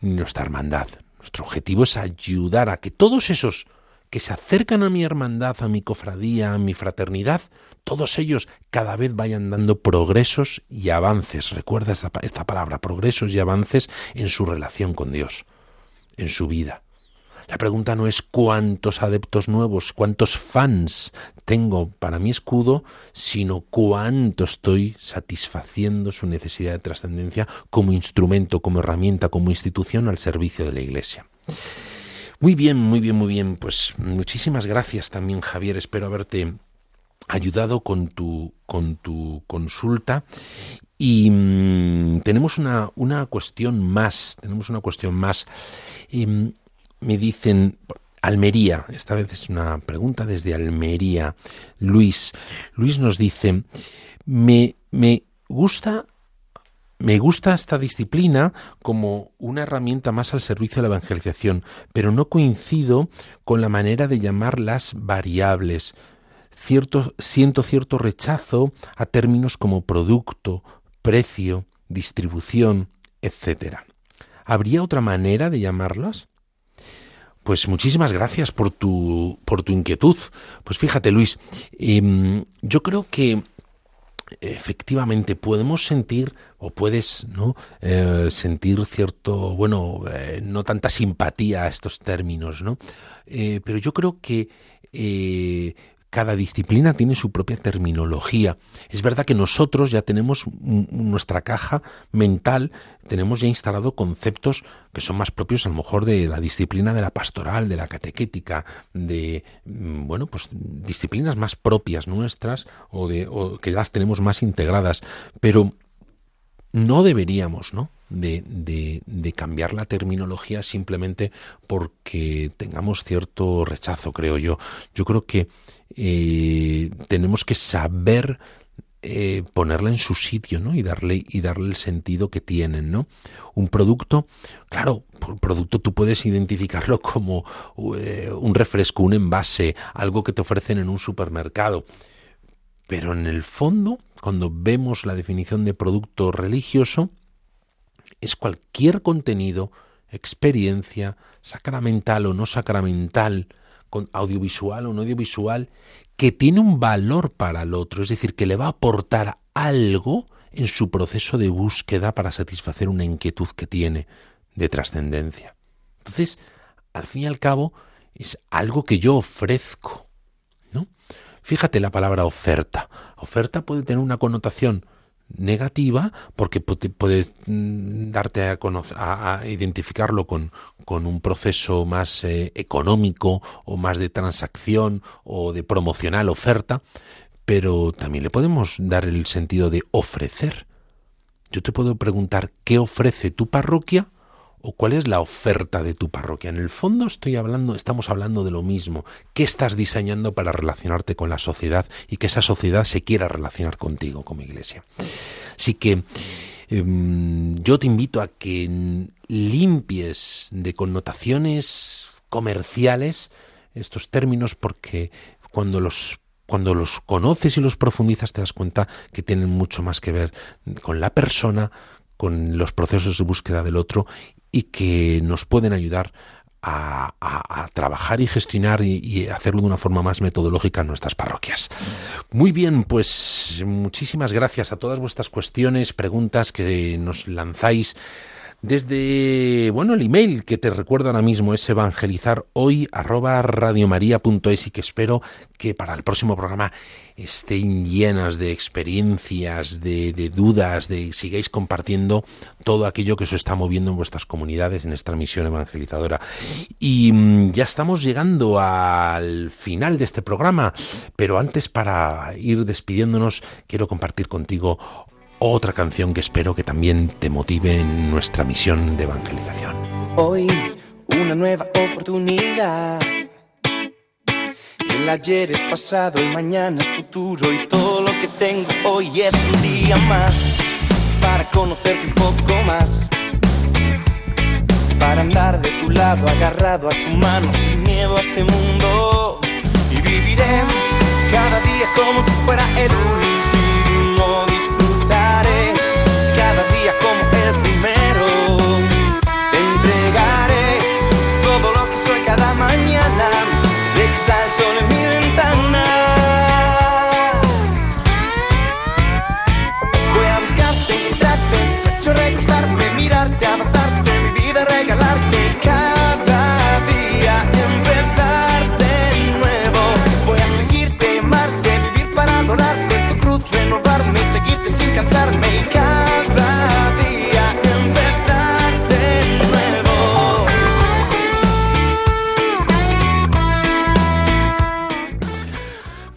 ni nuestra hermandad. Nuestro objetivo es ayudar a que todos esos que se acercan a mi hermandad, a mi cofradía, a mi fraternidad, todos ellos cada vez vayan dando progresos y avances. Recuerda esta, esta palabra, progresos y avances en su relación con Dios, en su vida. La pregunta no es cuántos adeptos nuevos, cuántos fans tengo para mi escudo, sino cuánto estoy satisfaciendo su necesidad de trascendencia como instrumento, como herramienta, como institución al servicio de la Iglesia. Muy bien, muy bien, muy bien. Pues muchísimas gracias también, Javier. Espero haberte ayudado con tu, con tu consulta. Y mm, tenemos una, una, cuestión más, tenemos una cuestión más. Em, me dicen Almería, esta vez es una pregunta desde Almería. Luis, Luis nos dice, me, me gusta me gusta esta disciplina como una herramienta más al servicio de la evangelización, pero no coincido con la manera de llamar las variables. Cierto, siento cierto rechazo a términos como producto, precio, distribución, etc. ¿Habría otra manera de llamarlas? Pues muchísimas gracias por tu, por tu inquietud. Pues fíjate, Luis, em, yo creo que efectivamente podemos sentir o puedes no eh, sentir cierto bueno eh, no tanta simpatía a estos términos no eh, pero yo creo que cada disciplina tiene su propia terminología. Es verdad que nosotros ya tenemos nuestra caja mental, tenemos ya instalado conceptos que son más propios a lo mejor de la disciplina de la pastoral, de la catequética, de mm, bueno, pues disciplinas más propias nuestras o de que las tenemos más integradas, pero no deberíamos, ¿no? De, de, cambiar la terminología simplemente porque tengamos cierto rechazo, creo yo. Yo creo que eh, tenemos que saber eh, ponerla en su sitio, ¿no? Y darle, y darle el sentido que tienen, ¿no? Un producto, claro, un producto tú puedes identificarlo como eh, un refresco, un envase, algo que te ofrecen en un supermercado. Pero en el fondo, cuando vemos la definición de producto religioso, es cualquier contenido, experiencia, sacramental o no sacramental, audiovisual o no audiovisual, que tiene un valor para el otro, es decir, que le va a aportar algo en su proceso de búsqueda para satisfacer una inquietud que tiene de trascendencia. Entonces, al fin y al cabo, es algo que yo ofrezco, ¿no? Fíjate la palabra oferta. Oferta puede tener una connotación negativa porque puedes mm, darte a, a, identificarlo con, con, un proceso más eh, económico o más de transacción o de promocional oferta, pero también le podemos dar el sentido de ofrecer. Yo te puedo preguntar qué ofrece tu parroquia o cuál es la oferta de tu parroquia. En el fondo estoy hablando, estamos hablando de lo mismo. ¿Qué estás diseñando para relacionarte con la sociedad y que esa sociedad se quiera relacionar contigo como iglesia? Así que em, yo te invito a que limpies de connotaciones comerciales estos términos porque cuando los cuando los conoces y los profundizas te das cuenta que tienen mucho más que ver con la persona, con los procesos de búsqueda del otro y que nos pueden ayudar a, trabajar y gestionar y, hacerlo de una forma más metodológica en nuestras parroquias. Muy bien, pues muchísimas gracias a todas vuestras cuestiones, preguntas que nos lanzáis desde, bueno, el email que te recuerdo ahora mismo es evangelizar hoy arroba radiomaria.es y que espero que para el próximo programa estén llenas de experiencias, de, de, dudas, de sigáis compartiendo todo aquello que os está moviendo en vuestras comunidades en esta misión evangelizadora. Y mm, ya estamos llegando al final de este programa, pero antes para ir despidiéndonos quiero compartir contigo otra canción que espero que también te motive en nuestra misión de evangelización. Hoy una nueva oportunidad. El ayer es pasado y mañana es futuro y todo lo que tengo hoy es un día más para conocerte un poco más. Para andar de tu lado agarrado a tu mano sin miedo a este mundo y viviré cada día como si fuera el último la mañana, regresa el sol en mi ventana. Voy a buscarte, encontrarte, en tu recostarme, mirarte, abrazarte, mi vida regalarte y cada día empezar de nuevo. Voy a seguirte, amarte, vivir para adorarte, tu cruz renovarme seguirte sin cansarme.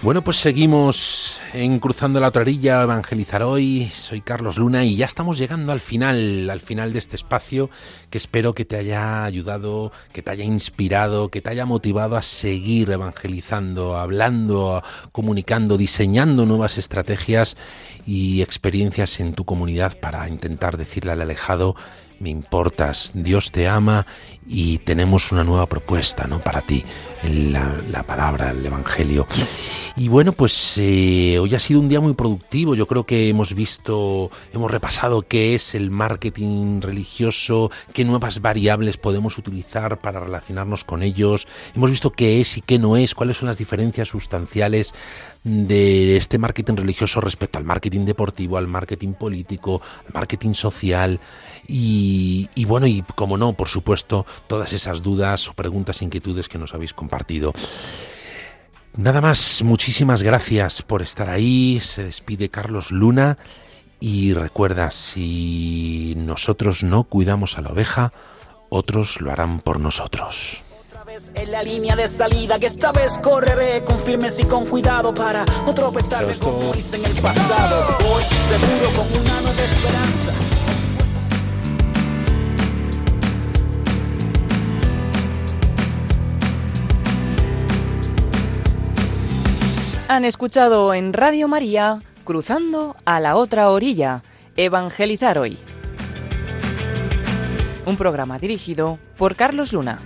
Bueno, pues seguimos en Cruzando la otra orilla, evangelizar hoy. Soy Carlos Luna y ya estamos llegando al final, al final de este espacio que espero que te haya ayudado, que te haya inspirado, que te haya motivado a seguir evangelizando, hablando, comunicando, diseñando nuevas estrategias y experiencias en tu comunidad para intentar decirle al alejado me importas, Dios te ama y tenemos una nueva propuesta ¿no? para ti, la, la palabra, el Evangelio. Y bueno, pues eh, hoy ha sido un día muy productivo. Yo creo que hemos visto, hemos repasado qué es el marketing religioso, qué nuevas variables podemos utilizar para relacionarnos con ellos. Hemos visto qué es y qué no es, cuáles son las diferencias sustanciales de este marketing religioso respecto al marketing deportivo, al marketing político, al marketing social. Y, y, bueno, y como no, por supuesto, todas esas dudas o preguntas, inquietudes que nos habéis compartido. Nada más, muchísimas gracias por estar ahí. Se despide Carlos Luna. Y recuerda, si nosotros no cuidamos a la oveja, otros lo harán por nosotros. En la línea de salida que esta vez correré con firmes y con cuidado para no tropezarme como hice en el pasado. Hoy seguro con una nueva esperanza. Han escuchado en Radio María Cruzando a la otra orilla, Evangelizar hoy. Un programa dirigido por Carlos Luna.